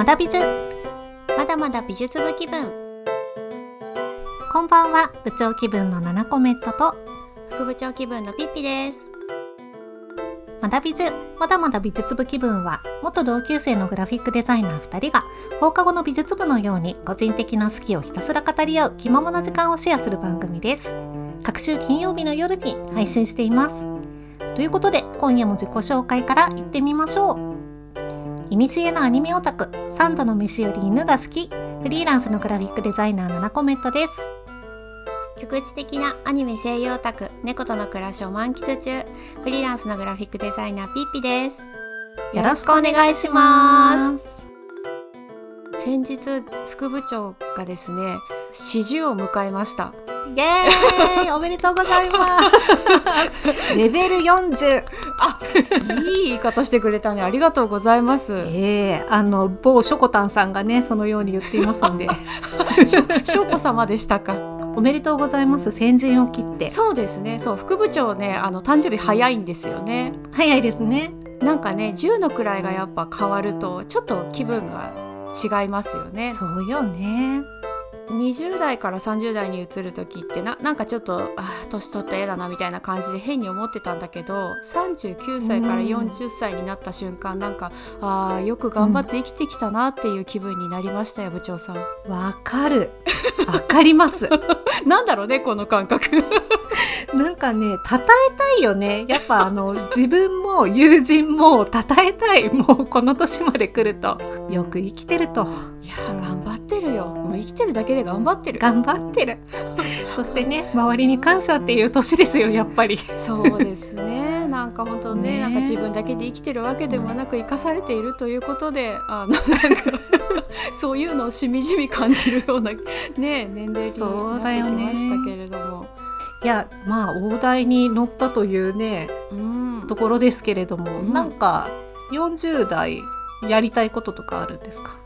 まだ美術。まだまだ美術部気分。こんばんは。部長気分のナナコメットと副部長気分のピッピです。まだ美術。まだまだ美術部気分は元同級生のグラフィックデザイナー2人が放課後の美術部のように個人的な好きをひたすら語り合う気ままな時間をシェアする番組です。各週金曜日の夜に配信しています。ということで今夜も自己紹介から行ってみましょう。いにしえのアニメオタク。三度の飯より犬が好き。フリーランスのグラフィックデザイナーナナコメットです。局地的なアニメ声優オタク。猫との暮らしを満喫中。フリーランスのグラフィックデザイナーピッピです。よろしくお願いします。先日副部長がですね四十を迎えましたイエーイ。おめでとうございます。レベル40あいい言い方してくれたね。ありがとうございます。ええあの某ショコタンさんがねそのように言っていますんで。しょうこ様でしたか？おめでとうございます。先陣を切って。そうですね。そう副部長ねあの誕生日早いんですよね。早いですね。なんかね10の位がやっぱ変わるとちょっと気分が違いますよね。そうよね20代から30代に移る時ってななんかちょっとあ年取ったら嫌だなみたいな感じで変に思ってたんだけど39歳から40歳になった瞬間、なんかあよく頑張って生きてきたなっていう気分になりましたよ、部長さん。わかる。わかります。なんだろうねこの感覚なんかね称えたいよね。やっぱあの 自分も友人も称えたい。もうこの年まで来ると。よく生きてると。いや頑張ってるよ。もう生きてるだけで頑張ってる。頑張ってる。そしてね周りに感謝っていう年ですよやっぱり。そうですね。なんか本当ねね。なんか自分だけで生きてるわけでもなく生かされているということであのなんか そういうのをしみじみ感じるようなね年齢になってきそうだよねましたけれども。いやまあ大台に乗ったというねうん。ところですけれども、うん。なんか40代やりたいこととかあるんですか？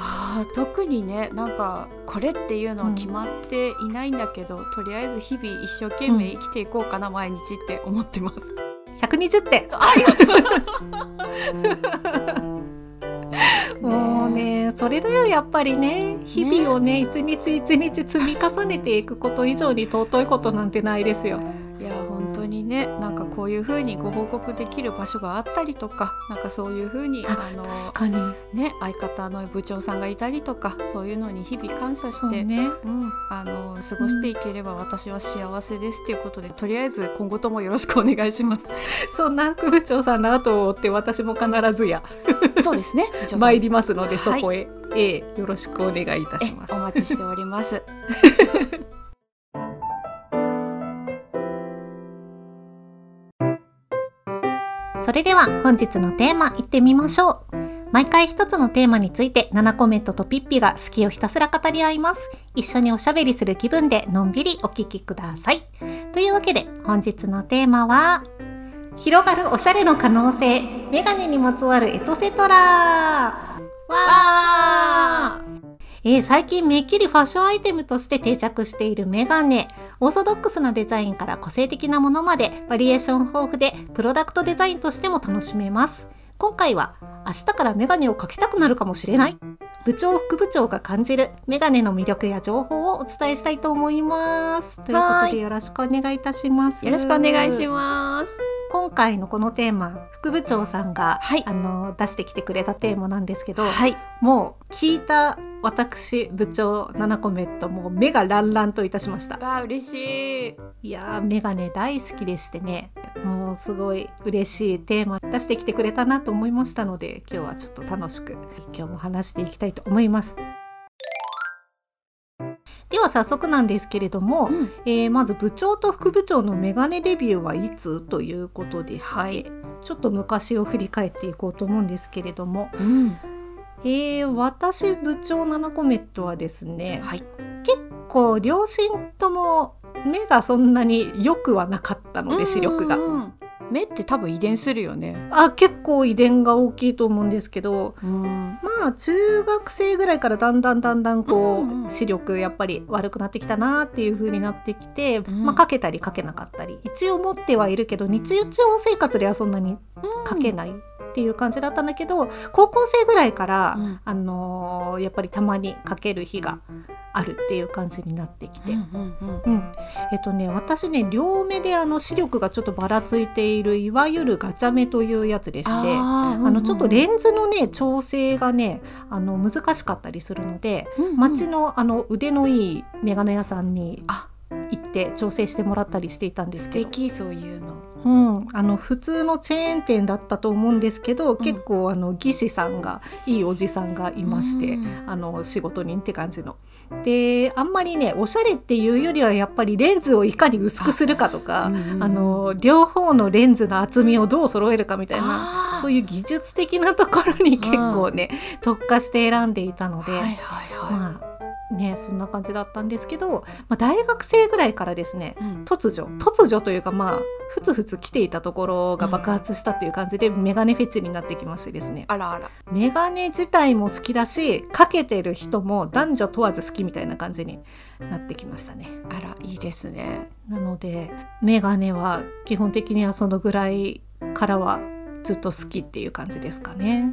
あー特にねなんかこれっていうのは決まっていないんだけど、とりあえず日々一生懸命生きていこうかな、毎日って思ってます。120点ありがとう もうねそれだよやっぱりね日々をね一日一日積み重ねていくこと以上に尊いことなんてないですよ。いや本当にねなんかこういう風にご報告できる場所があったりとかなんかそういう風にあのね相方の部長さんがいたりとかそういうのに日々感謝して、そうねうん、あの過ごしていければ私は幸せですっていうことで、とりあえず今後ともよろしくお願いします。そんな副部長さんの後を追って私も必ずや そうですね。参りますのではいそこへ、ええよろしくお願いいたしますえお。待ちしております。それでは本日のテーマいってみましょう。毎回一つのテーマについて7コメントとピッピが好きをひたすら語り合います。一緒におしゃべりする気分でのんびりお聞きください。というわけで本日のテーマは広がるおしゃれの可能性メガネにまつわるエトセトラわーえー最近めっきりファッションアイテムとして定着しているメガネ。オーソドックスなデザインから個性的なものまでバリエーション豊富でプロダクトデザインとしても楽しめます。今回は明日からメガネをかけたくなるかもしれない？部長副部長が感じるメガネの魅力や情報をお伝えしたいと思います。ということはい。でよろしくお願いいたします。よろしくお願いします。今回のこのテーマ副部長さんが、はい。あの出してきてくれたテーマなんですけど、はい。もう聞いた私部長ナナコメットもう目がランランといたしました。わあ嬉しい。いやーメガネ大好きでしてね。もうすごい嬉しいテーマ出してきてくれたなと思いましたので今日はちょっと楽しく今日も話していきたいと思います。では早速なんですけれども、うん。えーまず部長と副部長のメガネデビューはいつということでして、はい。ちょっと昔を振り返っていこうと思うんですけれども、うん。えー私部長7コメットはですねはい。結構両親とも目がそんなに良くはなかったので視力が。目って多分遺伝するよね。あ結構遺伝が大きいと思うんですけどうん。まあ中学生ぐらいからだんだんだんだんこう、うんうん視力やっぱり悪くなってきたなっていう風になってきて、んまあかけたりかけなかったり一応持ってはいるけど日常生活ではそんなにかけないっていう感じだったんだけど高校生ぐらいから、うん。あのーやっぱりたまにかける日があるっていう感じになってきて。うんうんうんうん、えっとね私ね両目であの視力がちょっとばらついているいわゆるガチャ目というやつでしてああのちょっとレンズのね調整がねあの難しかったりするので、街のあの腕のいいメガネ屋さんにあ。行って調整してもらったりしていたんです素けど、敵そういうのうん、あの普通のチェーン店だったと思うんですけど、結構あの技師さんがいいおじさんがいまして、うん。あの仕事人って感じの。であんまりねおしゃれっていうよりはやっぱりレンズをいかに薄くするかとかあ,、うんうんうん。の両方のレンズの厚みをどう揃えるかみたいなそういう技術的なところに結構ね、特化して選んでいたので。はいはいはい、まあねそんな感じだったんですけど、まあ、大学生ぐらいからですねうん。突如突如というかまあふつふつ来ていたところが爆発したっていう感じで、メガネフェチになってきましてですね。あらあら。メガネ自体も好きだしかけてる人も男女問わず好きみたいな感じになってきましたね。あらいいですね。なのでメガネは基本的にはそのぐらいからはずっと好きっていう感じですかね。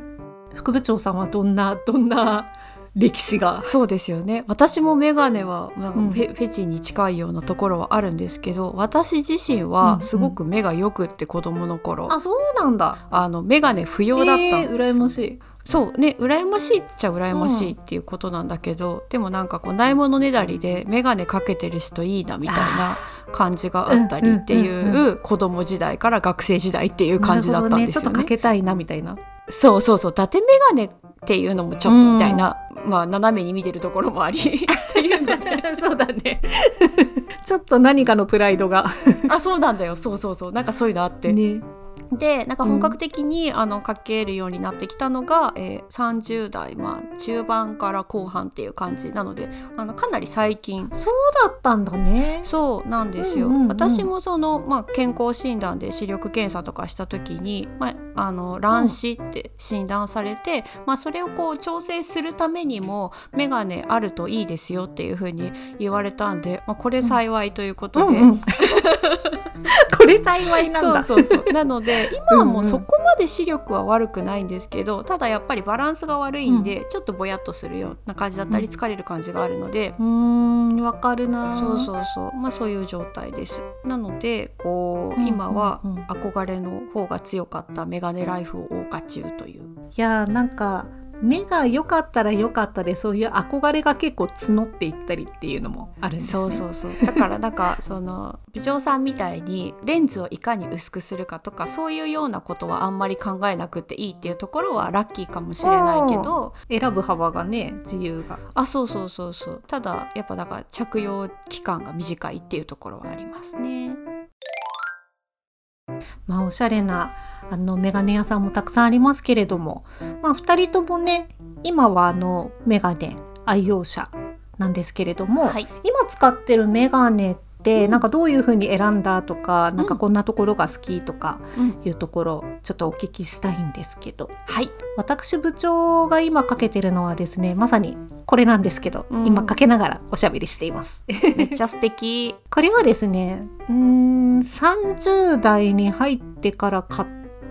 副部長さんはどんなどんな歴史が。そうですよね。私もメガネはなんかうん。フェ,、フェチに近いようなところはあるんですけど私自身うんうん。はすごく目がよくって子供の頃、あそうなんだ。あのメガネ不要だった。の、えー、羨ましい。そう。ね羨ましいっちゃ羨ましいっていうことなんだけど、でもなんかこうないものねだりで眼鏡かけてる人いいなみたいな感じがあったりっていうんうんう子供時代から学生時代っていう感じだったんですよね、ちょっとかけたいなみたいなそうそうそう伊達眼鏡っていうのもちょっとみたいな、まあ斜めに見てるところもあり っていうので。そうだね。ちょっと何かのプライドが。あそうなんだよ。そうそうそう。なんかそういうのあって、ねでなんか本格的に、あのかけるようになってきたのが、えー30代、まあ、中盤から後半っていう感じなのであのかなり最近。そうだったんだね。そうなんですよ、うんうんうん。私もその、まあ、健康診断で視力検査とかした時に、まあ、あの乱視って診断されて、まあ、それをこう調整するためにも眼鏡あるといいですよっていうふうに言われたんで、まあ、これ幸いということで。うんうん。これ幸いなんだ。そうそうそう。なので今はもううん。うんそこまで視力は悪くないんですけどただやっぱりバランスが悪いんで、ちょっとぼやっとするような感じだったりうん疲れる感じがあるので、うーんわかるな。そうそうそう。まあそういう状態です。なのでこう、うん今はうん。うん憧れの方が強かったメガネライフを謳歌中という。いやーなんか目が良かったら良かったでそういう憧れが結構募っていったりっていうのもあるんですね。そうそうそう。だからなんかその美女さんみたいにレンズをいかに薄くするかとかそういうようなことはあんまり考えなくていいっていうところはラッキーかもしれないけど。選ぶ幅がね自由が。あそうそうそうそう。ただやっぱだから着用期間が短いっていうところはありますね。まあおしゃれなあのメガネ屋さんもたくさんありますけれども、まあ、2人ともね今はあのメガネ愛用者なんですけれども、はい。今使ってるメガネってなんかどういう風に選んだとか、なんかこんなところが好きとかうん。いうところちょっとお聞きしたいんですけどはい。私部長が今かけてるのはですねまさにこれなんですけど、うん今かけながらおしゃべりしています。めっちゃ素敵 これはですねうーん30代に入ってから買っ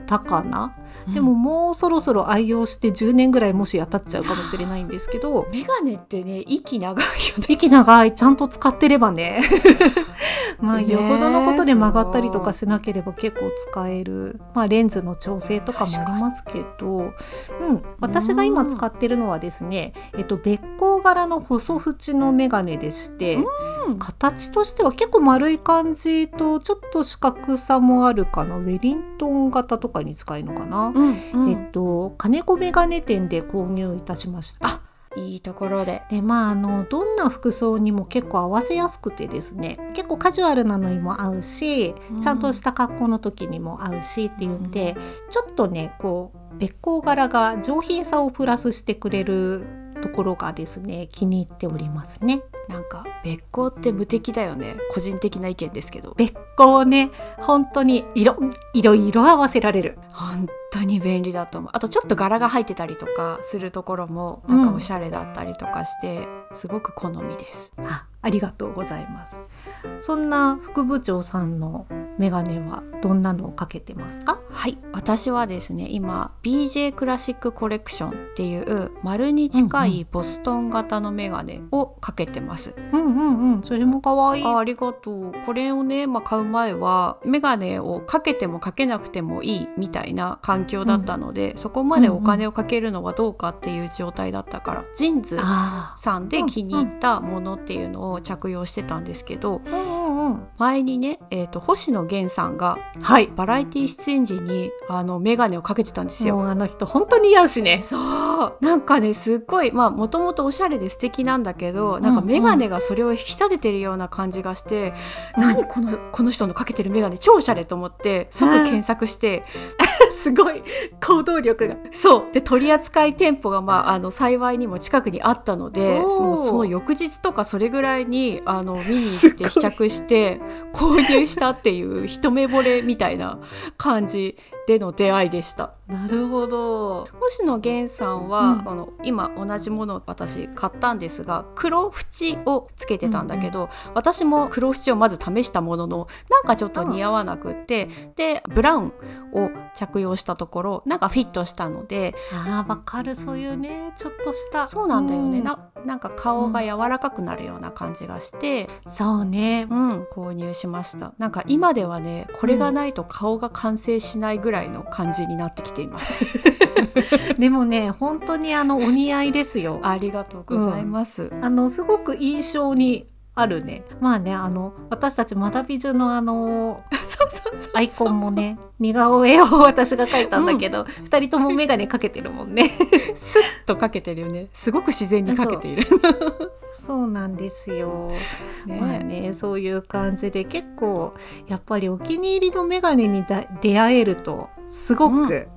たかな、でももうそろそろ愛用して10年ぐらいもし当たっちゃうかもしれないんですけど。メガネってね息長いよね。息長い。ちゃんと使ってればね。まあねよほどのことで曲がったりとかしなければ結構使える、まあ、レンズの調整とかもありますけど、うん、私が今使ってるのはですね、えっと、べっ甲柄の細縁のメガネでして、うん。形としては結構丸い感じとちょっと四角さもあるかな。ウェリントン型とかに近いのかな、うんうんえっと金子メガネ店で購入いたしました。いいところで。でまああのどんな服装にも結構合わせやすくてですね結構カジュアルなのにも合うし、うんちゃんとした格好の時にも合うしっていうんで、ちょっとねこうべっ甲柄が上品さをプラスしてくれるところがですね気に入っておりますね。なんか別行って無敵だよね個人的な意見ですけどべっ甲ね本当に色いろいろ合わせられる。本当に便利だと思う。あとちょっと柄が入ってたりとかするところもなんかおしゃれだったりとかして、すごく好みです。あありがとうございます。そんな副部長さんのメガネはどんなのをかけてますか？はい。私はですね今 BJ クラシックコレクションっていう丸に近いボストン型のメガネをかけてます、うんうんうん。それも可愛いあありがとう。これをね、まあ、買う前はメガネをかけてもかけなくてもいいみたいな環境だったので、そこまでお金をかけるのはどうかっていう状態だったから、ジーンズあさんで気に入ったものっていうのを着用してたんですけどーうんうんうん前にね、えー、と星野源さんがはい。バラエティ出演時にあのメガネをかけてたんですよ。あの人本当に似合うしね。そう。なんかねすっごいまあもともとおしゃれで素敵なんだけどなんかメガネがそれを引き立ててるような感じがして、うん何このこの人のかけてるメガネ超おしゃれと思って即検索して、すごい。行動力が。そう。で取り扱い店舗が、まあ、あの幸いにも近くにあったのでおー。もうその翌日とかそれぐらいにあの見に行って試着してて購入したっていう一目惚れみたいな感じでの出会いでした。なるほど。星野源さんは、うん。あの今同じものを私買ったんですが黒縁をつけてたんだけど、私も黒縁をまず試したもののなんかちょっと似合わなくって、でブラウンを着用したところなんかフィットしたのであーわかる。そういうねちょっとした。そうなんだよね、うん。ななんか顔が柔らかくなるような感じがして、そうね。うん、購入しました。なんか今ではねこれがないと顔が完成しないぐらいの感じになってきています、でもね本当にあのお似合いですよ。ありがとうございます、あのすごく印象にあるね。まあねあの私たちまだ美女のあのアイコンもね似顔絵を 私が描いたんだけど、二人とも眼鏡かけてるもんね。スッとかけてるよね。すごく自然にかけている。そう。なんですよ、ねまあねそういう感じで結構やっぱりお気に入りの眼鏡にだ出会えるとすごく、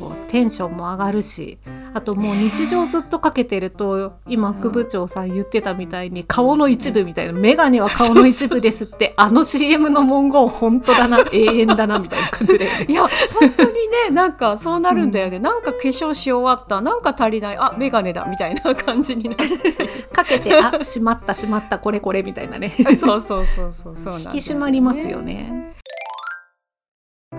こうテンションも上がるしあともう日常ずっとかけてると、今副部長さん言ってたみたいに顔の一部みたいな眼鏡は顔の一部ですってあの CM の文言本当だな永遠だなみたいな感じで。いや本当にねなんかそうなるんだよね、なんか化粧し終わったなんか足りないあ眼鏡だみたいな感じになって。かけてあしまったしまったこれこれみたいなね。そうそうそうそうそうなん引き締まりますよね。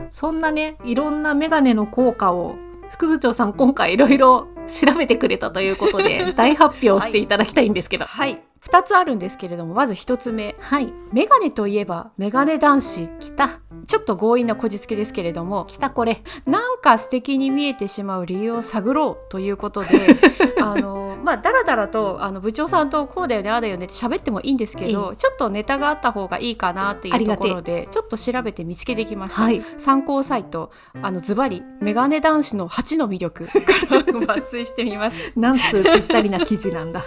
そんなねいろんなメガネの効果を副部長さん今回いろいろ調べてくれたということで大発表していただきたいんですけど。はい。2つあるんですけれどもまず1つ目。はい、メガネといえばメガネ男子。来た。ちょっと強引なこじつけですけれども。来たこれ。なんか素敵に見えてしまう理由を探ろうということで あのまあだらだらとあの部長さんとこうだよねああだよねって喋ってもいいんですけどちょっとネタがあった方がいいかなっていうところでちょっと調べて見つけてきました、はい。参考サイトあのズバリメガネ男子の8の魅力から抜粋してみまし なんつうぴったりな記事なんだ。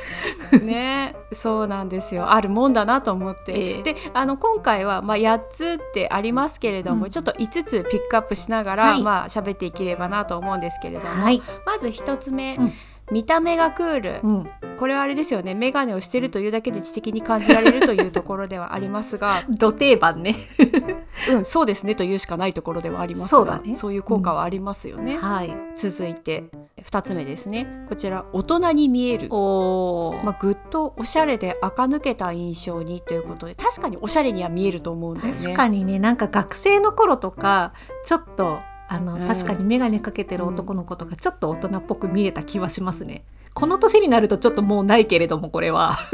た ねそうなんですよ。あるもんだなと思って、ええ。であの今回は、まあ、8つってありますけれども、うん。ちょっと5つピックアップしながら、はい。まあ喋っていければなと思うんですけれども、はい。まず一つ目、うん見た目がクール、うん。これはあれですよね。眼鏡をしてるというだけで知的に感じられるというところではありますが。土定番ね。うんそうですね。というしかないところではありますが。そうだね。そういう効果はありますよね、はい。続いて2つ目ですね。こちら大人に見える。おお、まあ、ぐっとおしゃれで垢抜けた印象にということで確かにおしゃれには見えると思うんだよね。確かにね。なんか学生の頃とかちょっとあの、うん。確かに眼鏡かけてる男の子とかちょっと大人っぽく見えた気はしますね。この年になるとちょっともうないけれどもこれは。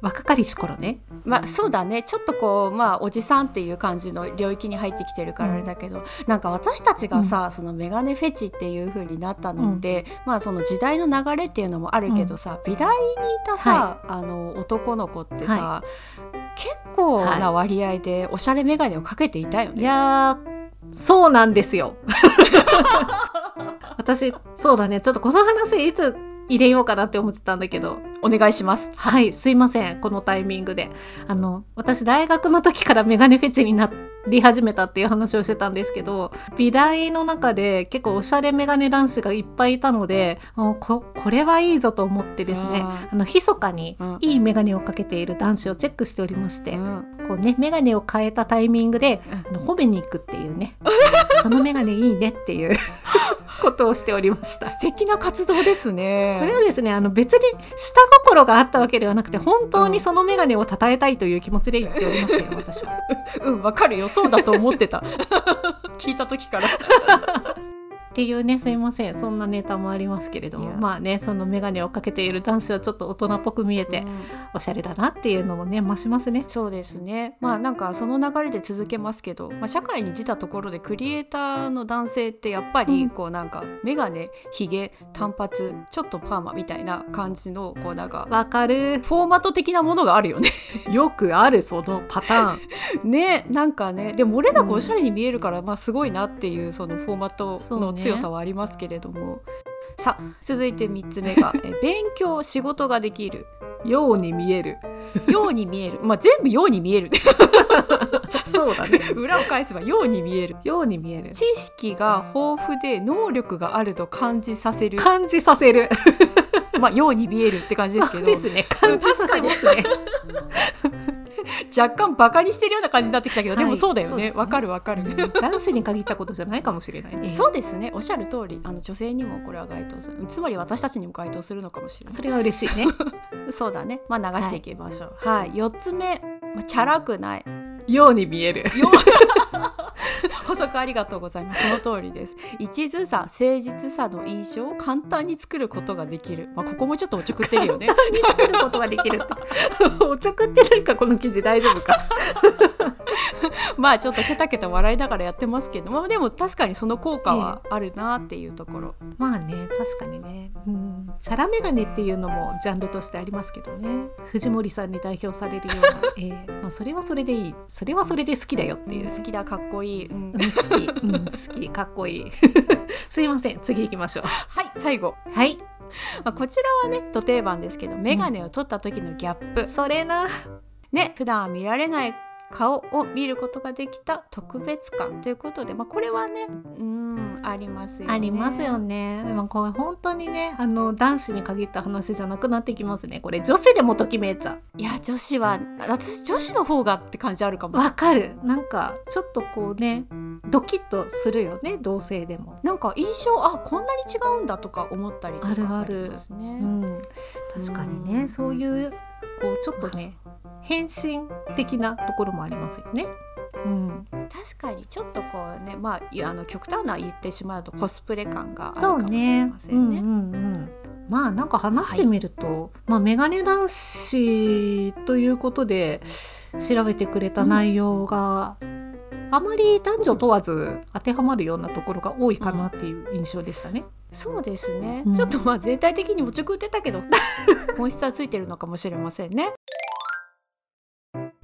若かりし頃ね。まあそうだね。ちょっとこうまあおじさんっていう感じの領域に入ってきてるからあれだけど、なんか私たちがさ、そのメガネフェチっていう風になったのって、まあその時代の流れっていうのもあるけどさ、美大にいたさ、あの男の子ってさ、結構な割合でおしゃれメガネをかけていたよいね。やーそうなんですよ。私そうだねちょっとこの話いつ入れようかなって思ってたんだけどお願いします。はいすいませんこのタイミングであの私大学の時からメガネフェチになり始めたっていう話をしてたんですけど美大の中で結構おしゃれメガネ男子がいっぱいいたのでここれはいいぞと思ってですねああの密かにうん。いいメガネをかけている男子をチェックしておりまして、うん。こうねメガネを変えたタイミングでうん。あの褒めに行くっていうね。そのメガネいいねっていう ことをしておりました。素敵な活動ですね。これはですねあの別に下心があったわけではなくて本当にそのメガネを称えたいという気持ちで言っておりましたよ私は。うんわかるよそうだと思ってた。聞いた時から。っていうねすいません。そんなネタもありますけれども。まあねその眼鏡をかけている男子はちょっと大人っぽく見えて、うん。おしゃれだなっていうのもね増しますね。そうですね。まあなんかその流れで続けますけど、まあ、社会に出たところでクリエイターの男性ってやっぱうん。りこうなんか眼鏡ひげ短髪ちょっとパーマみたいな感じのこうなんかわかる。フォーマット的なものがあるよね。よくあるそのパターン。ねなんかね。でも漏れなくおしゃれに見えるから、まあすごいなっていうそのフォーマットの強さはありますけれども、さあ続いて3つ目が え勉強仕事ができる。ように見える。ように見える。まあ全部ように見える。そうだね。裏を返せばように見える。ように見える。知識が豊富で能力があると感じさせる。感じさせる。まあように見えるって感じですけど。そうですね。感じさせますね 若干バカにしてるような感じになってきたけど、でもはいそうだよね。ね。わかるわかる、男子に限ったことじゃないかもしれないね。そうですね。おっしゃる通りあの女性にもこれは該当する。つまり私たちにも該当するのかもしれない。それは嬉しいね。そうだね。まあ流していきましょう。はい、四つ目、まあ、チャラくないように見える。よ 補足ありがとうございます。その通りです。一途さ誠実さの印象を簡単に作ることができる。まあここもちょっとおちょくってるよね。作ることができる おちょくってないかこの記事大丈夫か。まあちょっとケタケタ笑いながらやってますけど、まあ、でも確かにその効果はあるなっていうところ、まあね確かにね、うん、チャラメガネっていうのもジャンルとしてありますけどね。藤森さんに代表されるような、えーまあ、それはそれでいいそれはそれで好きだよっていう、好きだかっこいい、うん。うん、好き、うん、好き。かっこいい。すいません次行きましょう。はい最後、はい。まあ、こちらはねド定番ですけど眼鏡を取った時のギャップ、それな。ね普段は見られない顔を見ることができた特別感ということで、まあ、これはねうんありますよね。ありますよね。まあこれ本当にねあの男子に限った話じゃなくなってきますね。これ女子でもときめいちゃいや女子は私女子の方がって感じあるかう。もわかる。なんかちょっとこうねドキッとするよね同性でも。なんか印象あこんなに違うんだとか思ったりとかあるあるりますね。うん、確かにね、うんそういうこうちょっとね変身的なところもありますよね。うん、確かにちょっとこうねまああの極端な言ってしまうとコスプレ感があるかもしれねませうんんね。うんうん。まあなんか話してみると、まあメガネ男子ということで調べてくれた内容が、あまり男女問わず当てはまるようなところが多いかなっていう印象でしたね。そうですね、うんちょっとまあ全体的におちょくってたけど 本質はついてるのかもしれませんね。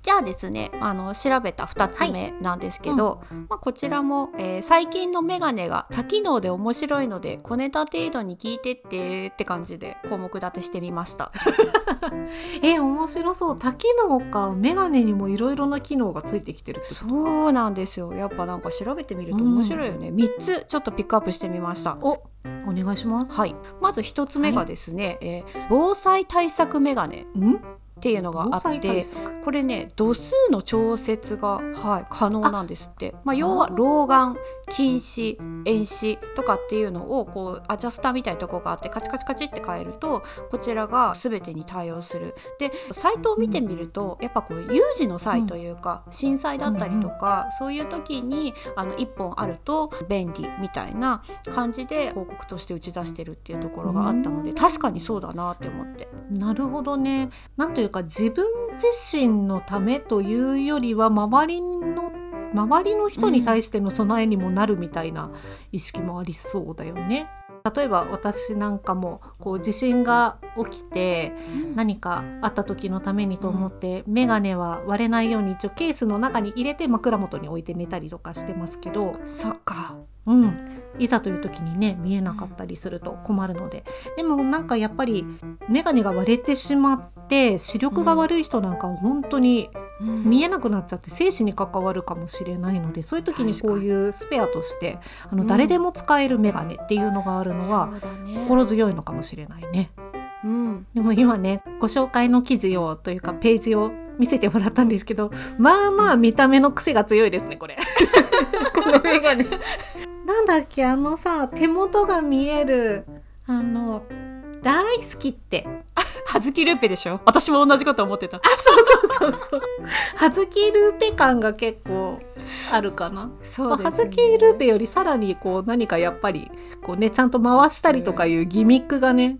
じゃあですねあの調べた2つ目なんですけど、まあ、こちらも、えー最近のメガネが多機能で面白いので小ネタ程度に聞いてってって感じで項目立てしてみました。え面白そう。多機能かメガネにもいろいろな機能がついてきてるって。そうなんですよ。やっぱなんか調べてみると面白いよね、3つちょっとピックアップしてみました。おお願いします。はい、まず1つ目がですね、えー防災対策メガネ。ん？っていうのがあって。これね度数の調節が、はい、可能なんですってまあ、要は老眼近視遠視とかっていうのをこうアジャスターみたいなとこがあってカチカチカチって変えるとこちらが全てに対応するでサイトを見てみると、やっぱこう有事の際というか、震災だったりとか、そういう時にあの1本あると便利みたいな感じで広告として打ち出してるっていうところがあったので、うん確かにそうだなって思って。なるほどね。なんというか自分自身のためというよりは周りの周りの人に対しての備えにもなるみたいな意識もありそうだよね。例えば私なんかもこう地震が起きて何かあった時のためにと思って、眼鏡は割れないように一応ケースの中に入れて枕元に置いて寝たりとかしてますけど、そっかうん、いざという時にね見えなかったりすると困るので。でもなんかやっぱり眼鏡が割れてしまって視力が悪い人なんかは本当に見えなくなっちゃって生死に関わるかもしれないのでそういう時にこういうスペアとしてあのうん。誰でも使える眼鏡っていうのがあるのは心強いのかもしれないね。うん、でも今ねご紹介の記事をというかページを見せてもらったんですけどまあまあ見た目の癖が強いですねこれ。この眼鏡 なんだっけあのさ手元が見えるあの大好きって。はずきルーペでしょ？私も同じこと思ってた。そうそうそうそう。はずきルーペ感が結構あるかな。そうまあはずきルーペよりさらにこう何かやっぱりこうねちゃんと回したりとかいうギミックがね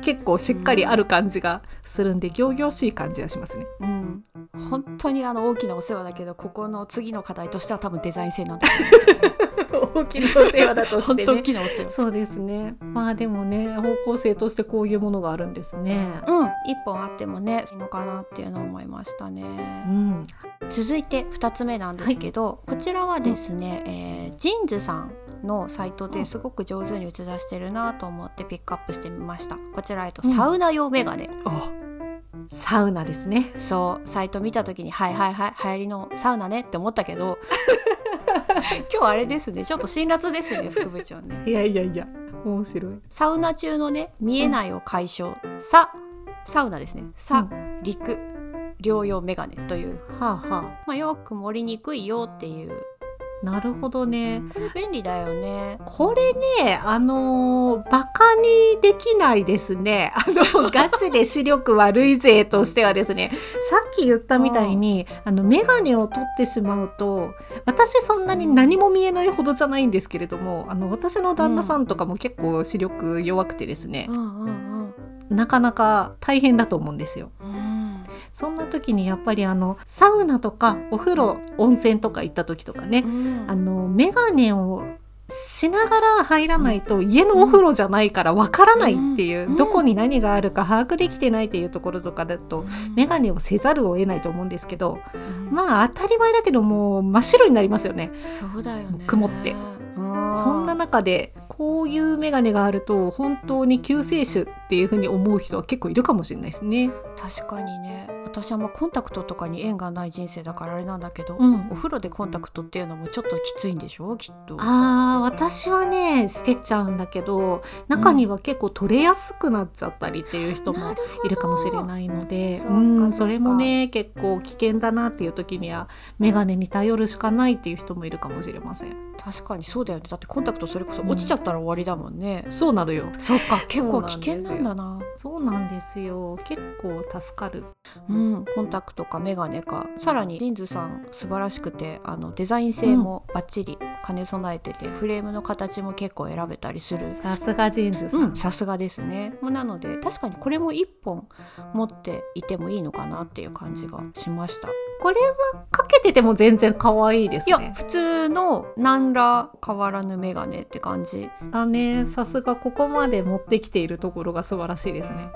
結構しっかりある感じがするんで仰々しい感じがしますね。うん本当にあの大きなお世話だけどここの次の課題としては多分デザイン性なんだ 大きなお世話だと本当大きなお世話そうですね。まあでもね方向性としてこういうものがあるんですね。うん一本あってもねいいのかなっていうのを思いましたねうん。続いて2つ目なんですけど、こちらはですね、えージーンズさんのサイトですごく上手に打ち出してるなと思ってピックアップしてみました。こちら、えっと、うん。サウナ用メガネ、おサウナですね。そうサイト見た時にはいはいはい流行りのサウナねって思ったけど 今日あれですね。ちょっと辛辣ですね副部長ね。いやいやいや面白い。サウナ中のね見えないを解消、さサウナですね。さ、陸療養メガネという、はあはまあ、よく盛りにくいよっていうあ。なるほどね。これ便利だよねこれね、あのーバカにできないですね。あの、ガチで視力悪い勢としてはですね、さっき言ったみたいに、あの、メガネを取ってしまうと、私そんなに何も見えないほどじゃないんですけれども、あの、私の旦那さんとかも結構視力弱くてですねう、んうんうんなかなか大変だと思うんですよ。うんそんな時にやっぱりあの、サウナとかお風呂、温泉とか行った時とかね、あのメガネをしながら入らないと家のお風呂じゃないからわからないっていう、うん。どこに何があるか把握できてないっていうところとかだと、メガネをせざるを得ないと思うんですけどうん。まあ当たり前だけどもう真っ白になりますよね。そうだよね。曇って。うん。そんな中でこういうメガネがあると本当に救世主っていうふうに思う人は結構いるかもしれないですね。確かにね。私はまあコンタクトとかに縁がない人生だからあれなんだけど、うん。お風呂でコンタクトっていうのもちょっときついんでしょ？きっと。あー私はね捨てちゃうんだけど中には結構取れやすくなっちゃったりっていう人もいるかもしれないのでそれもね結構危険だなっていう時には眼鏡に頼るしかないっていう人もいるかもしれません。確かにそうだよね。だってコンタクトそれこそ落ちちゃったら終わりだもんね、そうなのよ。そっか 結構危険なんだな。そうなんですよ。結構助かる。うん、コンタクトかメガネか。さらに JINS さん素晴らしくてあのデザイン性もバッチリ兼ね備えてて、フレームの形も結構選べたりする。さすが JINS さん、うんさすがですね。もうなので確かにこれも1本持っていてもいいのかなっていう感じがしましたこれはかけてても全然可愛いですね。いや普通の何ら変わらぬメガネって感じ。だね。さすがここまで持ってきているところが素晴らしいですね。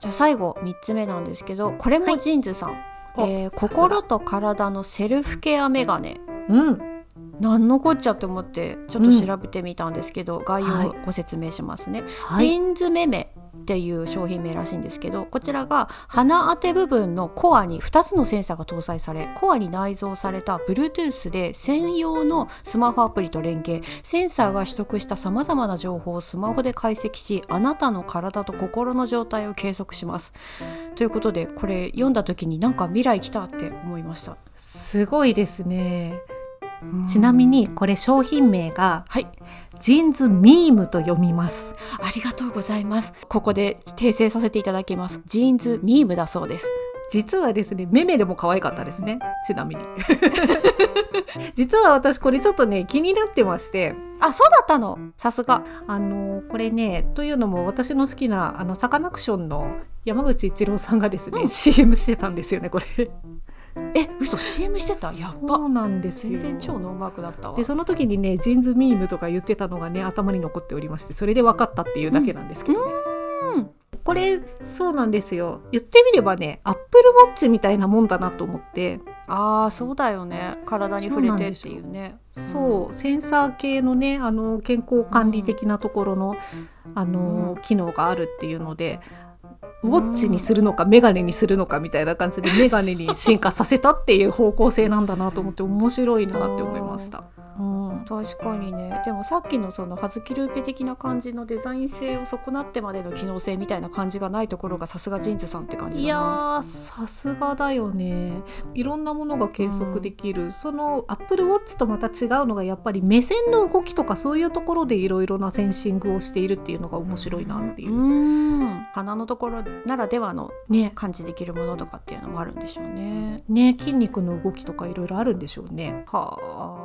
じゃあ最後3つ目なんですけどこれもジーンズさん、おえー心と体のセルフケアメガネ。うん。なんのこっちゃって思ってちょっと調べてみたんですけど、概要をご説明しますね。はい。ジーンズメメっていう商品名らしいんですけどこちらが鼻当て部分のコアに2つのセンサーが搭載されコアに内蔵された Bluetooth で専用のスマホアプリと連携センサーが取得したさまざまな情報をスマホで解析しあなたの体と心の状態を計測します。ということでこれ読んだ時になんか未来来たって思いました。すごいですねちなみにこれ商品名がはいJINS MEME と読みますありがとうございます。ここで訂正させていただきます。 JINS MEME だそうです。実はですねメメでも可愛かったですねちなみに 実は私これちょっとね気になってましてあ、そうだったの？さすが。あのこれねというのも私の好きなあのサカナクションの山口一郎さんがですね、うん CM してたんですよねこれえ、嘘 CM してた？やっば。そうなんですよ全然超ノーマークだったわで。その時にね JINS MEME とか言ってたのがね頭に残っておりましてそれで分かったっていうだけなんですけどね、うんこれそうなんですよ言ってみればねアップルウォッチみたいなもんだなと思ってああ、そうだよね。体に触れてっていうね。そうセンサー系のねあの健康管理的なところの、あのうん機能があるっていうのでウォッチにするのかメガネにするのかみたいな感じでメガネに進化させたっていう方向性なんだなと思って面白いなって思いました。うん。確かにね。でもさっきのそのハズキルーペ的な感じのデザイン性を損なってまでの機能性みたいな感じがないところがさすがジーンズさんって感じいやさすがだよね。いろんなものが計測できる、そのアップルウォッチとまた違うのがやっぱり目線の動きとかそういうところでいろいろなセンシングをしているっていうのが面白いなっていう。う、ん。鼻のところならではのね感知できるものとかっていうのもあるんでしょうね。ね筋肉の動きとかいろいろあるんでしょうね。は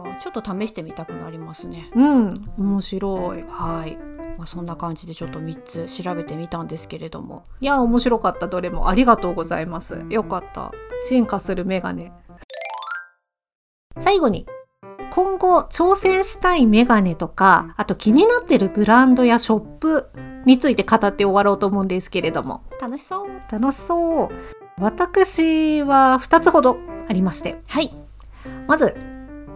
あ。ちょっと試してみたくなりますね。うん面白いはい、まあ、そんな感じでちょっと3つ調べてみたんですけれどもいや面白かったどれもありがとうございますよかった。進化するメガネ最後に今後挑戦したいメガネとかあと気になってるブランドやショップについて語って終わろうと思うんですけれども楽しそう。楽しそう私は2つほどありましてはい。まず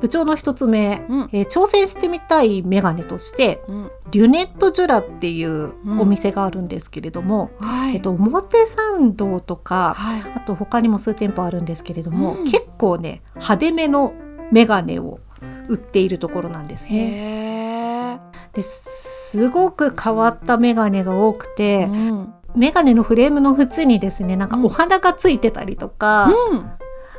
部長の1つ目、うんえー挑戦してみたいメガネとしてうん。リュネット・ジュラっていうお店があるんですけれども、はい。えっと、表参道とかはい。あと他にも数店舗あるんですけれども、うん結構ね派手めのメガネを売っているところなんですへね。え。ですごく変わったメガネが多くて、うん。メガネのフレームの縁にですねなんかうんお花がついてたりとか、うん。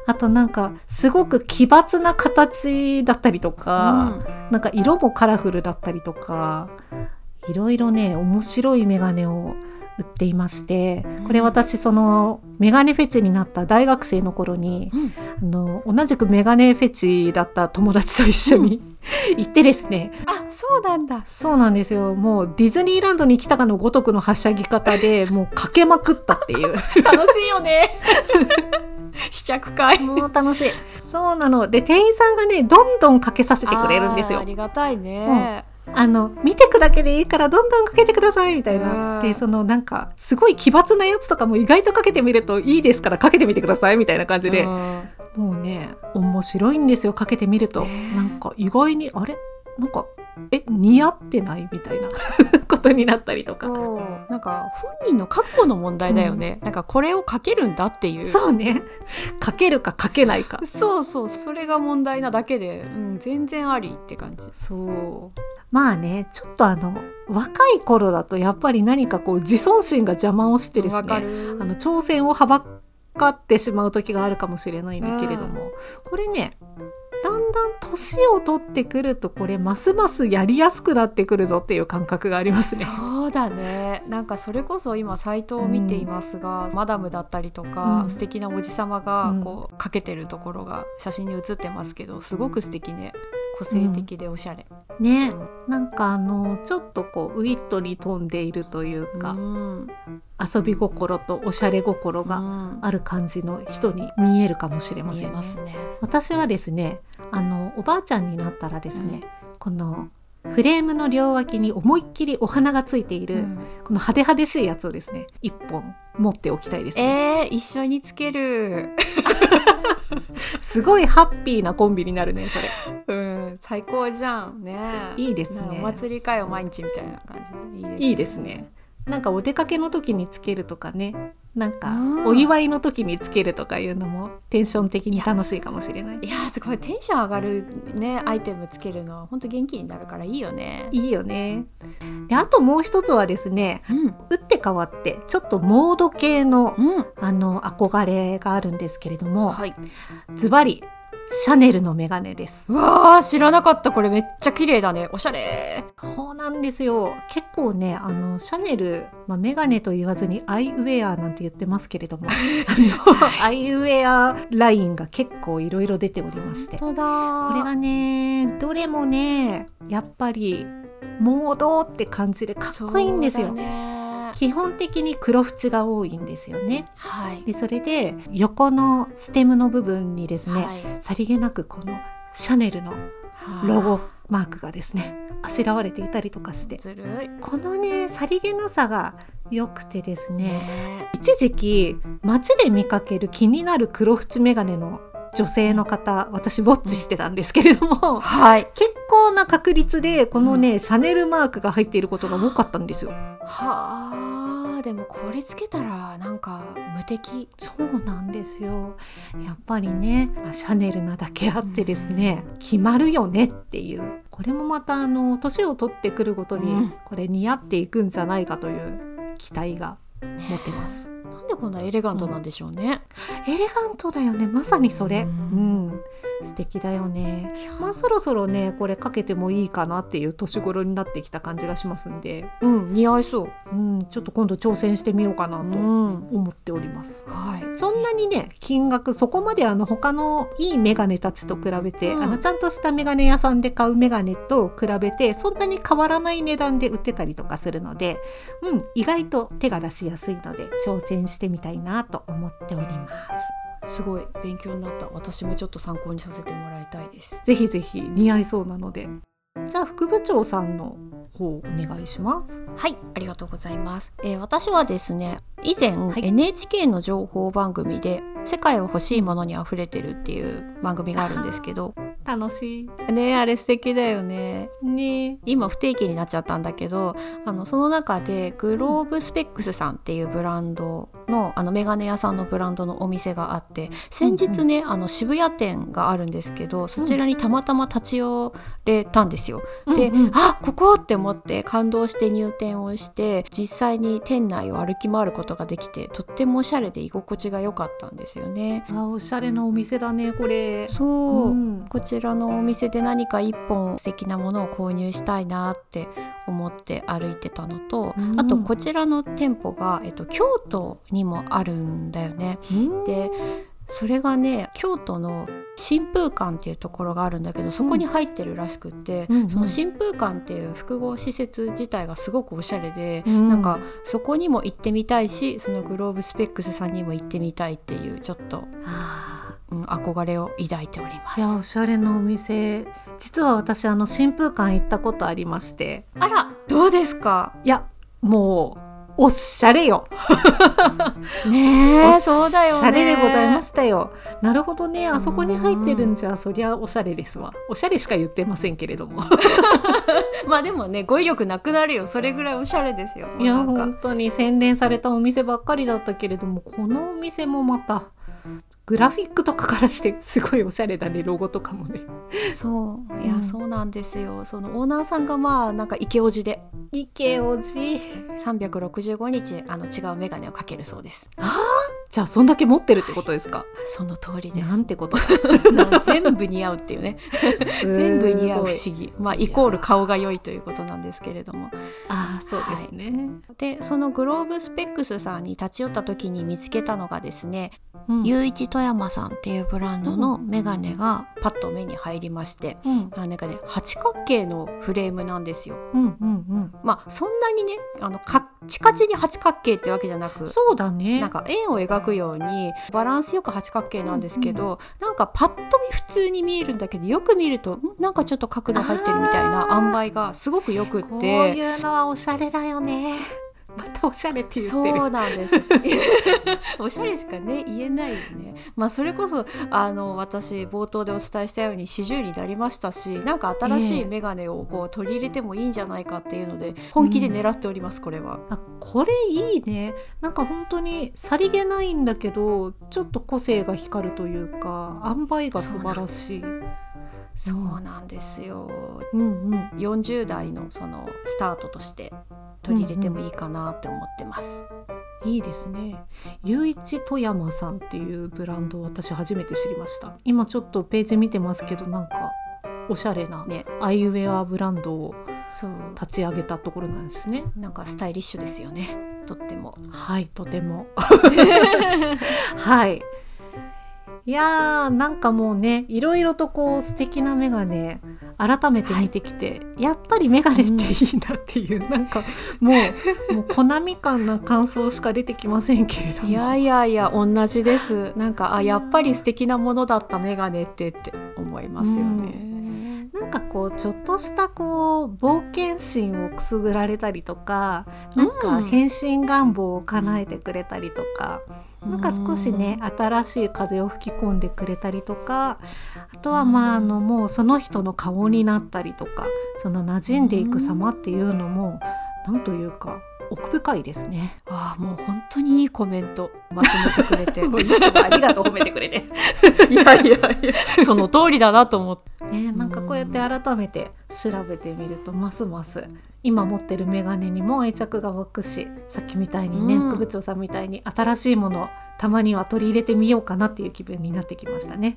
あとなんかすごく奇抜な形だったりとか、なんか色もカラフルだったりとかいろいろね面白いメガネを売っていましてこれ私そのメガネフェチになった大学生の頃にうん。あの同じくメガネフェチだった友達と一緒に 行ってですねあ、そうなんだ。そうなんですよもうディズニーランドに来たかのごとくのはしゃぎ方でもうかけまくったっていう 楽しいよね。試着会。もう楽しい。そうなの。で店員さんがねどんどんかけさせてくれるんですよ。ありがたいね。あの見てくだけでいいからどんどんかけてくださいみたいな。うん。でそのなんかすごい奇抜なやつとかも意外とかけてみるといいですからかけてみてくださいみたいな感じで。うん。もうね面白いんですよかけてみると。ねなんか意外にあれ？なんかえ似合ってないみたいな ことになったりとか。なんか本人の覚悟の問題だよね、なんかこれをかけるんだっていう。そうね。かけるかかけないか。そうそうそれが問題なだけで、うん、全然ありって感じ。そう。まあねちょっとあの若い頃だとやっぱり何かこう自尊心が邪魔をしてですねる。あの挑戦をはばかってしまう時があるかもしれないんだけれども、これねだんだん年を取ってくるとこれますますやりやすくなってくるぞっていう感覚がありますね。そうだね。なんかそれこそ今サイトを見ていますが、マダムだったりとか、うん。素敵なおじさまがうん。こうかけてるところが写真に写ってますけどすごく素敵ね。個性的でおしゃれ、ね。なんかあのちょっとこうウィットに富んでいるといううか、ん遊び心とおしゃれ心がうん。ある感じの人に見えるかもしれませんますね。私はですねあのおばあちゃんになったらですね、このフレームの両脇に思いっきりお花がついている、うん。この派手派手しいやつをですね一本持っておきたいですね、えー、一緒につける。すごいハッピーなコンビになるねそれ。うん最高じゃんね。いいですね。お祭りかよ毎日みたいな感じで。いいですいいですねなんかお出かけの時につけるとかね。なんかうん。お祝いの時につけるとかいうのもテンション的に楽しいかもしれない。いやーすごいテンション上がるねアイテムつけるのは本当元気になるからいいよね。いいよね。であともう一つはですねうん。打って変わってちょっとモード系のうん。あの憧れがあるんですけれどもはい。ズバリシャネルのメガネです。うわー知らなかった。これめっちゃ綺麗だね。おしゃれ。そうなんですよ。結構ねあのシャネル、まあ、メガネと言わずにアイウェアなんて言ってますけれども あのアイウェアラインが結構いろいろ出ておりまして。これがねどれもねやっぱりモードって感じでかっこいいんですよ、ね基本的に黒縁が多いんですよね。はい。でそれで横のステムの部分にですね、はい。さりげなくこのシャネルのロゴマークがですねあしらわれていたりとかして。このねさりげなさが良くてですねね。一時期街で見かける気になる黒縁眼鏡の女性の方私ウォッチしてたんですけれどもはい。結構な確率でこのね、シャネルマークが入っていることが多かったんですよ。はあでもこれつけたらなんか無敵。そうなんですよ。やっぱりねまあシャネルなだけあってですね決まるよねっていう。これもまたあの年を取ってくるごとにうん。これ似合っていくんじゃないかという期待が持てます。でこんなエレガントなんでしょうね、エレガントだよね。まさにそれ。ううん。んん素敵だよね。まあそろそろねこれかけてもいいかなっていう年頃になってきた感じがしますんで、うん似合いそう。うん、ちょっと今度挑戦してみようかなとん。思っております。はい。そんなにね金額そこまであの他のいいメガネたちと比べて、うん。あのちゃんとしたメガネ屋さんで買うメガネと比べてそんなに変わらない値段で売ってたりとかするので、うん、意外と手が出しやすいので挑戦してみたいなと思っております。すごい勉強になった。私もちょっと参考にさせてもらいたいです。ぜひぜひ似合いそうなので。じゃあ副部長さんの方お願いします。はいありがとうございます、えー私はですね以前、い。NHK の情報番組で「世界は欲しいものにあふれてる」っていう番組があるんですけど楽しねあれ素敵だよね。いね。今不定期になっちゃったんだけどあのその中でグローブスペックスさんっていうブランドのあのメガネ屋さんのブランドのお店があって先日ね、あの渋谷店があるんですけどそちらにたまたま立ち寄れたんですよ。で、うんうん。あここって思って感動して入店をして実際に店内を歩き回ることができてとってもおしゃれで居心地が良かったんですよね。あおしゃれなお店だねこれ。そう、うん。こちらのお店で何か一本素敵なものを購入したいなって思って歩いてたのと、うん。あとこちらの店舗が、えっと、京都にもあるんだよね。うん。でそれがね京都の新風館っていうところがあるんだけどそこに入ってるらしくって、うんうん。その新風館っていう複合施設自体がすごくおしゃれで、うん。なんかそこにも行ってみたいしそのグローブスペックスさんにも行ってみたいっていうちょっと、あうん、憧れを抱いておりまーいやす。おしゃれなお店実は私あの新風館行ったことありまして。あらどうですか？いやもうおしゃれよ。ねおえそうだよね。しゃれでございましたよ。なるほどね。あそこに入ってるんじゃそりゃおしゃれですわ。おしゃれしか言ってませんけれども。まあでもね語彙力なくなるよ。それぐらいおしゃれですよ。いや本当に洗練されたお店ばっかりだったけれどもこのお店もまたグラフィックとかからしてすごいおしゃれだねロゴとかもね。そう。いや、うん。そうなんですよ。そのオーナーさんがまあなんかイケオジで。池おじ365日あの違うメガネをかけるそうですじゃあそんだけ持ってるってことですか、その通りです。なんてこと？な全部似合うっていうね。全部似合う不思議。まあイコール顔が良いということなんですけれども。ああそうですね、でそのグローブスペックスさんに立ち寄った時に見つけたのがですねうん。ゆういち富山さんっていうブランドのメガネがパッと目に入りましてうん。あなんかね八角形のフレームなんですよ。うんうんうん。まあそんなにねあのカッチカチに八角形ってわけじゃなくそうだね。なんか円を描くようにバランスよく八角形なんですけど、なんかパッと見普通に見えるんだけどよく見るとん？なんかちょっと角度入ってるみたいな塩梅がすごくよくっこうて。いうのはおしゃれだよね。またおしゃれって言ってそるうなんです おしゃれしかね言えないよね。まあそれこそあの私冒頭でお伝えしたように40になりましたしなんか新しい眼鏡をこう取り入れてもいいんじゃないかっていうので本気で狙っております、これは。あこれいいね。なんか本当にさりげないんだけどちょっと個性が光るというか塩梅が素晴らしいそうなんですよ。うんうん。40代のそのスタートとして取り入れてもいいかなって思ってます、いいですね。ゆういち富山さんっていうブランドを私初めて知りました。今ちょっとページ見てますけどなんかおしゃれなね。アイウェアブランドをそう。立ち上げたところなんですね。なんかスタイリッシュですよね。とっても。はいとても。はいいやーなんかもうねいろいろとこう素敵なメガネ改めて見てきて、やっぱりメガネっていいなっていう、なんかもうもうコナミ感な感想しか出てきませんけれども。いやいやいや同じです。なんかあやっぱり素敵なものだったメガネってって思いますよね、なんかこうちょっとしたこう冒険心をくすぐられたりとかなんか変身願望を叶えてくれたりとか、なんか少しね新しい風を吹き込んでくれたりとかあとはまああのもうその人の顔になったりとかその馴染んでいく様っていうのもなんというか奥深いですね。ああもう本当にいいコメントまとめてくれて ありがとう褒めてくれて。いやいやいやその通りだなと思ってね、なんかこうやって改めて調べてみるとますます今持ってるメガネにも愛着が湧くしさっきみたいにね、うん。副部長さんみたいに新しいものたまには取り入れてみようかなっていう気分になってきましたね。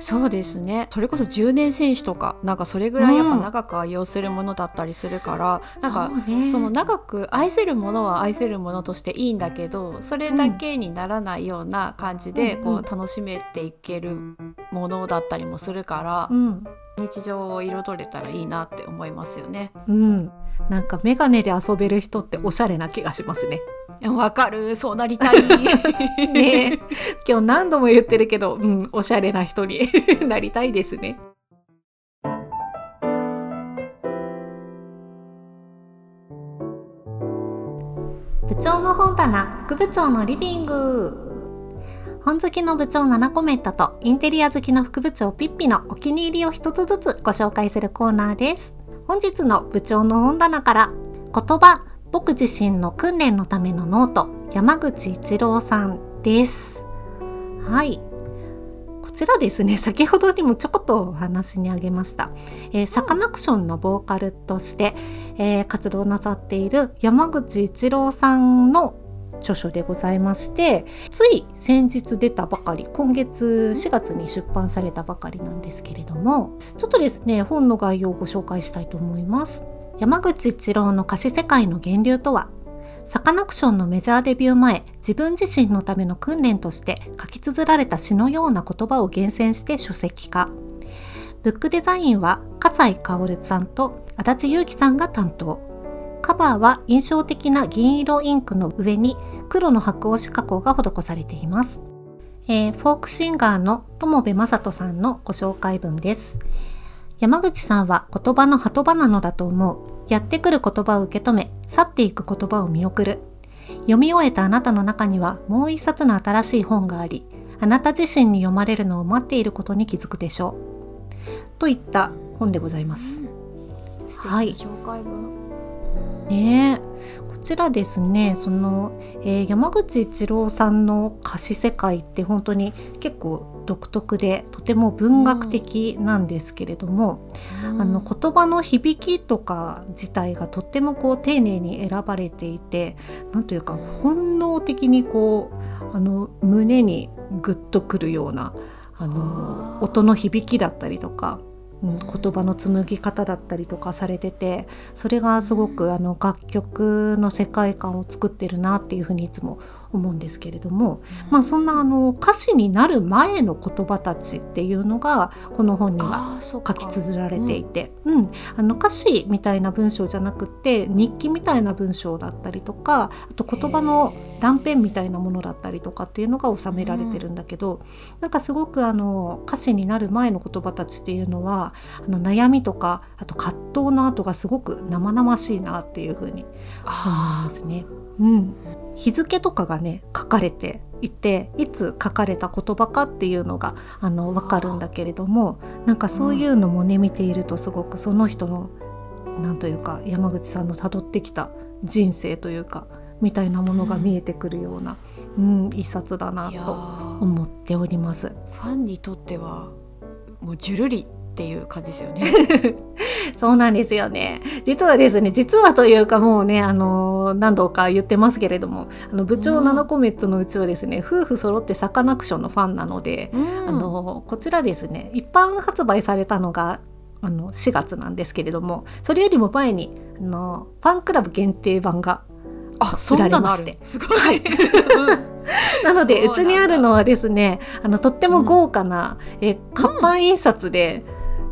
そうですね。それこそ10年選手とかなんかそれぐらいやっぱ長く愛用するものだったりするから、うん、なんかそ、ね,、の長く愛せるものは愛せるものとしていいんだけどそれだけにならないような感じで、こう楽しめていけるものだったりもするから、うん、日常を彩れたらいいなって思いますよね。うん、なんかメガネで遊べる人っておしゃれな気がしますね。わかる、そうなりたい。ね、今日何度も言ってるけど、うん、おしゃれな人に なりたいですね。部長の本棚副部長のリビング本好きの部長7コメントとインテリア好きの副部長ピッピのお気に入りを一つずつご紹介するコーナーです。本日の部長の本棚から言葉、僕自身の訓練のためのノート、山口一郎さんです。はい。こちらですね、先ほどにもちょこっとお話にあげました。えー、サカナクションのボーカルとして、えー、活動なさっている山口一郎さんの著書でございましてつい先日出たばかり今月4月に出版されたばかりなんですけれどもちょっとですね本の概要をご紹介したいと思います山口一郎の歌詞世界の源流とはサカナクションのメジャーデビュー前自分自身のための訓練として書き綴られた詩のような言葉を厳選して書籍化ブックデザインは笠井薫さんと足立祐樹さんが担当カバーは印象的な銀色インクの上に黒の白押し加工が施されています。えー、フォークシンガーの友部正人さんのご紹介文です。山口さんは言葉の鳩場なのだと思う。やってくる言葉を受け止め、去っていく言葉を見送る。読み終えたあなたの中にはもう一冊の新しい本があり、あなた自身に読まれるのを待っていることに気づくでしょう。といった本でございます。はい。紹介文ねこちらですねその、えー、山口一郎さんの歌詞世界って本当に結構独特でとても文学的なんですけれども、うん、あの言葉の響きとか自体がとってもこう丁寧に選ばれていて何というか本能的にこうあの胸にグッとくるようなあの音の響きだったりとかうん、言葉の紡ぎ方だったりとかされててそれがすごくあの楽曲の世界観を作ってるなっていうふうにいつも思うんですけれども、まあ、そんなあの歌詞になる前の言葉たちっていうのがこの本には書き綴られていて、うん、うん、あの歌詞みたいな文章じゃなくって日記みたいな文章だったりとかあと言葉の断片みたいなものだったりとかっていうのが収められてるんだけど、うん、なんかすごくあの歌詞になる前の言葉たちっていうのはあの悩みとかあと葛藤の後がすごく生々しいなっていうふうに思いますね。うん、日付とかがね書かれていていつ書かれた言葉かっていうのがあの分かるんだけれどもなんかそういうのもね、うん、見ているとすごくその人のなんというか山口さんのたどってきた人生というかみたいなものが見えてくるような、うん、うん、一冊だなと思っております。ファンにとってはもうジュルリっていう感じですよね。そうなんですよね。実はですね、実はというかもうね、あの何度か言ってますけれども、あの部長7コメットのうちはですね、夫婦揃ってサカナクションのファンなので、あのこちらですね、一般発売されたのがあの4月なんですけれども、それよりも前にあのファンクラブ限定版が売られまして、すごい。はい。なのでうちにあるのはですねあのとっても豪華な、うん、え活版印刷で、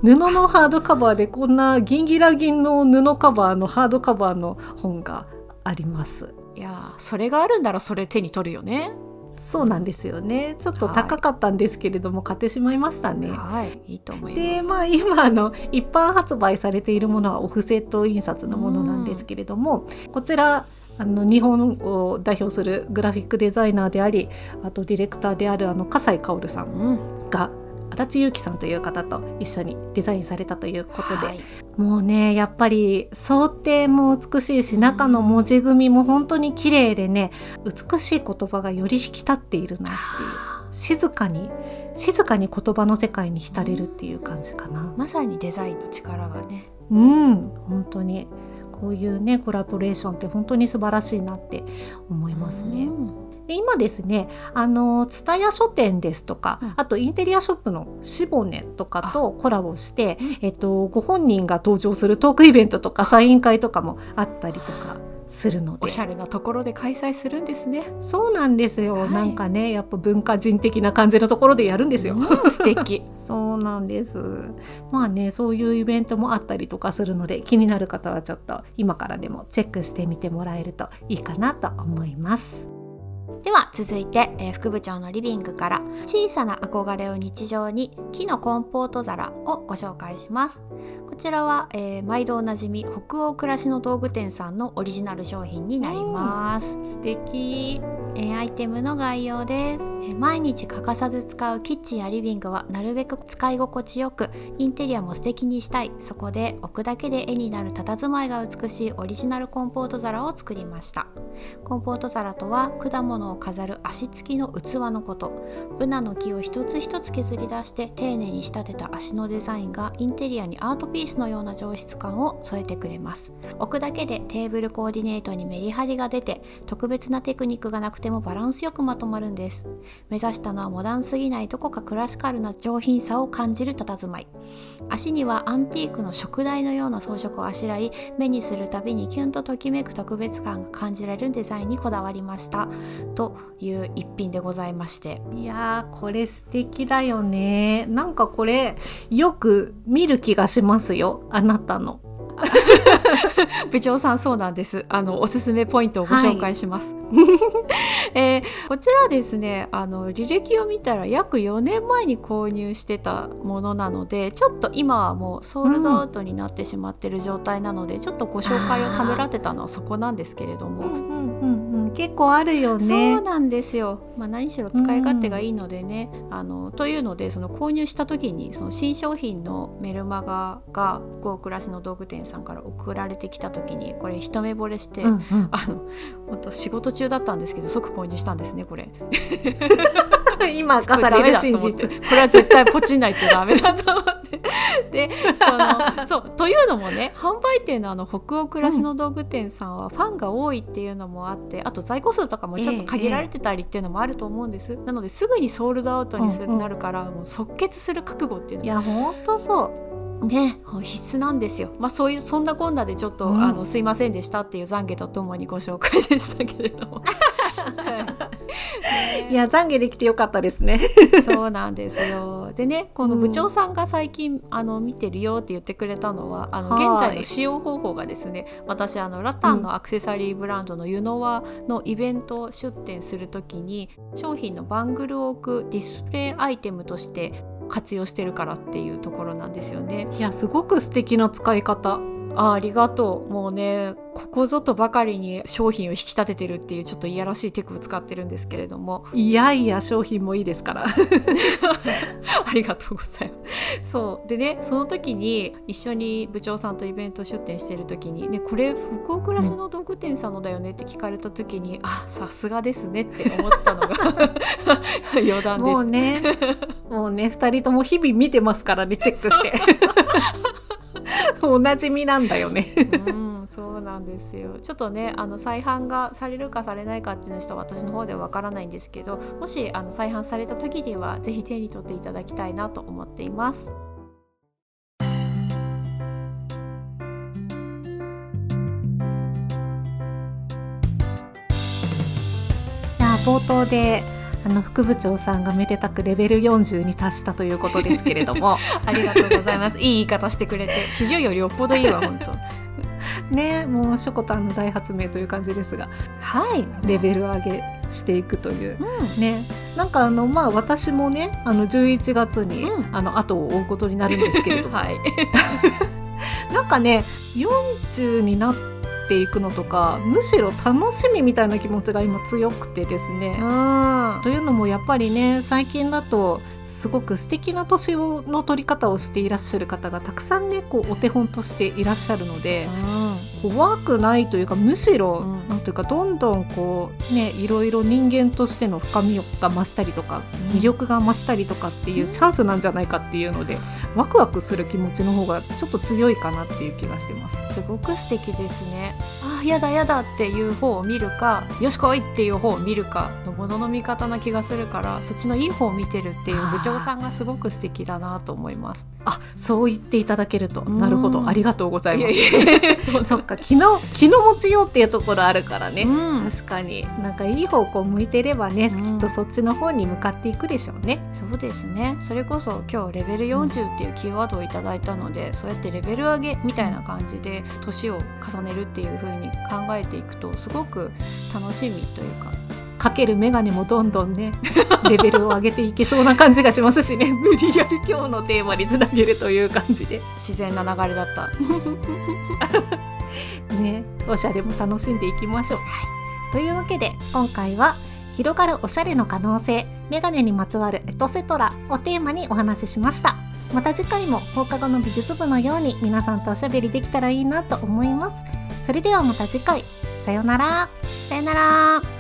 布のハードカバーでこんなギンギラギンの布カバーのハードカバーの本があります。いやそれがあるんならそれ手に取るよね。そうなんですよね。ちょっと高かったんですけれども、はい、買ってしまいましたね。はい。い。いと思います。でまあ今あの一般発売されているものはオフセット印刷のものなんですけれども、こちらあの日本を代表するグラフィックデザイナーでありあとディレクターであるあの笠井薫さんが、うん足立由紀さんという方と一緒にデザインされたということで、はい、もうねやっぱり想定も美しいし中の文字組みも本当に綺麗でね美しい言葉がより引き立っているなっていう静かに静かに言葉の世界に浸れるっていう感じかな。まさにデザインの力がね。うん本当に。こういうねコラボレーションって本当に素晴らしいなって思いますね。で今ですねあの蔦屋書店ですとか、うんあとインテリアショップのシボネとかとコラボして、えっと、ご本人が登場するトークイベントとかサイン会とかもあったりとかするのでおしゃれなところで開催するんですね。そうなんですよ、はいなんかねやっぱ文化人的な感じのところでやるんですよ。うん素敵。そうなんです。まあね、そういうイベントもあったりとかするので、気になる方はちょっと今からでもチェックしてみてもらえるといいかなと思います。では続いて、えー副部長のリビングから小さな憧れを日常に木のコンポート皿をご紹介します。こちらは、えー毎度おなじみ北欧暮らしの道具店さんのオリジナル商品になります、素敵。えーアイテムの概要です、えー毎日欠かさず使うキッチンやリビングはなるべく使い心地よくインテリアも素敵にしたい。そこで置くだけで絵になる佇まいが美しいオリジナルコンポート皿を作りました。コンポート皿とは果物を飾る足つきの器のこと。ブナの木を一つ一つ削り出して丁寧に仕立てた足のデザインがインテリアにアートピースのような上質感を添えてくれます。置くだけでテーブルコーディネートにメリハリが出て特別なテクニックがなくてもバランスよくまとまるんです。目指したのはモダンすぎないどこかクラシカルな上品さを感じる佇まい。足にはアンティークの食台のような装飾をあしらい目にするたびにキュンとときめく特別感が感じられるデザインにこだわりました。という一品でございましていやー、これ素敵だよね。なんかこれ、よく見る気がしますよ。あなたの。部長さんそうなんですあのおすすめポイントをご紹介します、えーこちらですねあの履歴を見たら約4年前に購入してたものなのでちょっと今はもうソールドアウトになってしまってる状態なので、ちょっとご紹介をためらってたのはそこなんですけれども、うんうんうんうん。結構あるよそうね。なんですよ、まあ、何しろ使い勝手がいいのでね、あのというのでその購入した時にその新商品のメルマガが「ゴー暮らしの道具店」さんから送られてきた時にこれ一目惚れして、うんうんあの本当仕事中だったんですけど即購入したんですねこれ。今明かさこれる真実。これは絶対ポチんないとダメだと思ってでその そうというのもね販売店のあの北欧暮らしの道具店さんはファンが多いっていうのもあってあと在庫数とかもちょっと限られてたりっていうのもあると思うんです、なのですぐにソールドアウトにすうんうんなるから、もう即決する覚悟っていうのいや、ほんとそう。ね必須なんですよ。まあそういうそんなこんなでちょっと、うんあのすいませんでしたっていう懺悔とともにご紹介でしたけれども。いや、懺悔できてよかったですね。そうなんですよ。でね、この部長さんが最近、あの見てるよって言ってくれたのは、あのはい現在の使用方法がですね、私あのラタンのアクセサリーブランドのユノワのイベント出店するときに、商品のバングルを置くディスプレイアイテムとして活用してるからっていうところなんですよね。いや、すごく素敵な使い方。あありがとう。もうね、ここぞとばかりに商品を引き立ててるっていうちょっといやらしいテクを使ってるんですけれども、いやいや、商品もいいですから。ありがとうございます。そうでねその時に一緒に部長さんとイベント出店してる時に「ねこれ福岡暮らしの道具店さんのだよね」って聞かれた時に「あさすがですね」って思ったのが 余談でもうした。ね、もうね、二人とも日々見てますからね、チェックして。おなじみなんだよね。うんそうなんですよちょっとねあの再販がされるかされないかっていうのはちょっと私の方ではわからないんですけどもしあの再販された時にはぜひ手に取っていただきたいなと思っています。いや冒頭であの副部長さんがめでたくレベル40に達したということですけれども ありがとうございます。いい言い方してくれて、四十よりよっぽどいいわ、本当。ねもうしょこたんの大発明という感じですがはい。レベル上げしていくといううん。ねなんかあのまあ私もねあの11月に、うんあの後を追うことになるんですけれども、はい。なんかね40になっていくのとかむしろ楽しみみたいな気持ちが今強くてですね。うん。というのもやっぱりね最近だとすごく素敵な年をの取り方をしていらっしゃる方がたくさんねこうお手本としていらっしゃるので怖くないというかむしろ、うん。なんというかどんどんこうねいろいろ人間としての深みが増したりとか魅力が増したりとかっていうチャンスなんじゃないかっていうのでワクワクする気持ちの方がちょっと強いかなっていう気がしてます。すごく素敵ですね。あーやだやだっていう方を見るかよし来いっていう方を見るかのものの見方な気がするからそっちのいい方を見てるっていう部長さんがすごく素敵だなと思います。あそう言っていただけると。うん。なるほど。ありがとうございます。そっか気の気の持ちようっていうところあるからね。うん。確かに。なんかいい方向向いてればね、うん。きっとそっちの方に向かっていくでしょうね。そうですね。それこそ今日レベル40っていうキーワードをいただいたので、そうやってレベル上げみたいな感じで年を重ねるっていう風に考えていくとすごく楽しみというかかけるメガネもどんどんね レベルを上げていけそうな感じがしますしね 無理やり今日のテーマにつなげるという感じで自然な流れだった ねおしゃれも楽しんでいきましょう。というわけで今回は広がるおしゃれの可能性メガネにまつわるエトセトラをテーマにお話ししました。また次回も放課後の美術部のように皆さんとおしゃべりできたらいいなと思います。それではまた次回さよなら。さよなら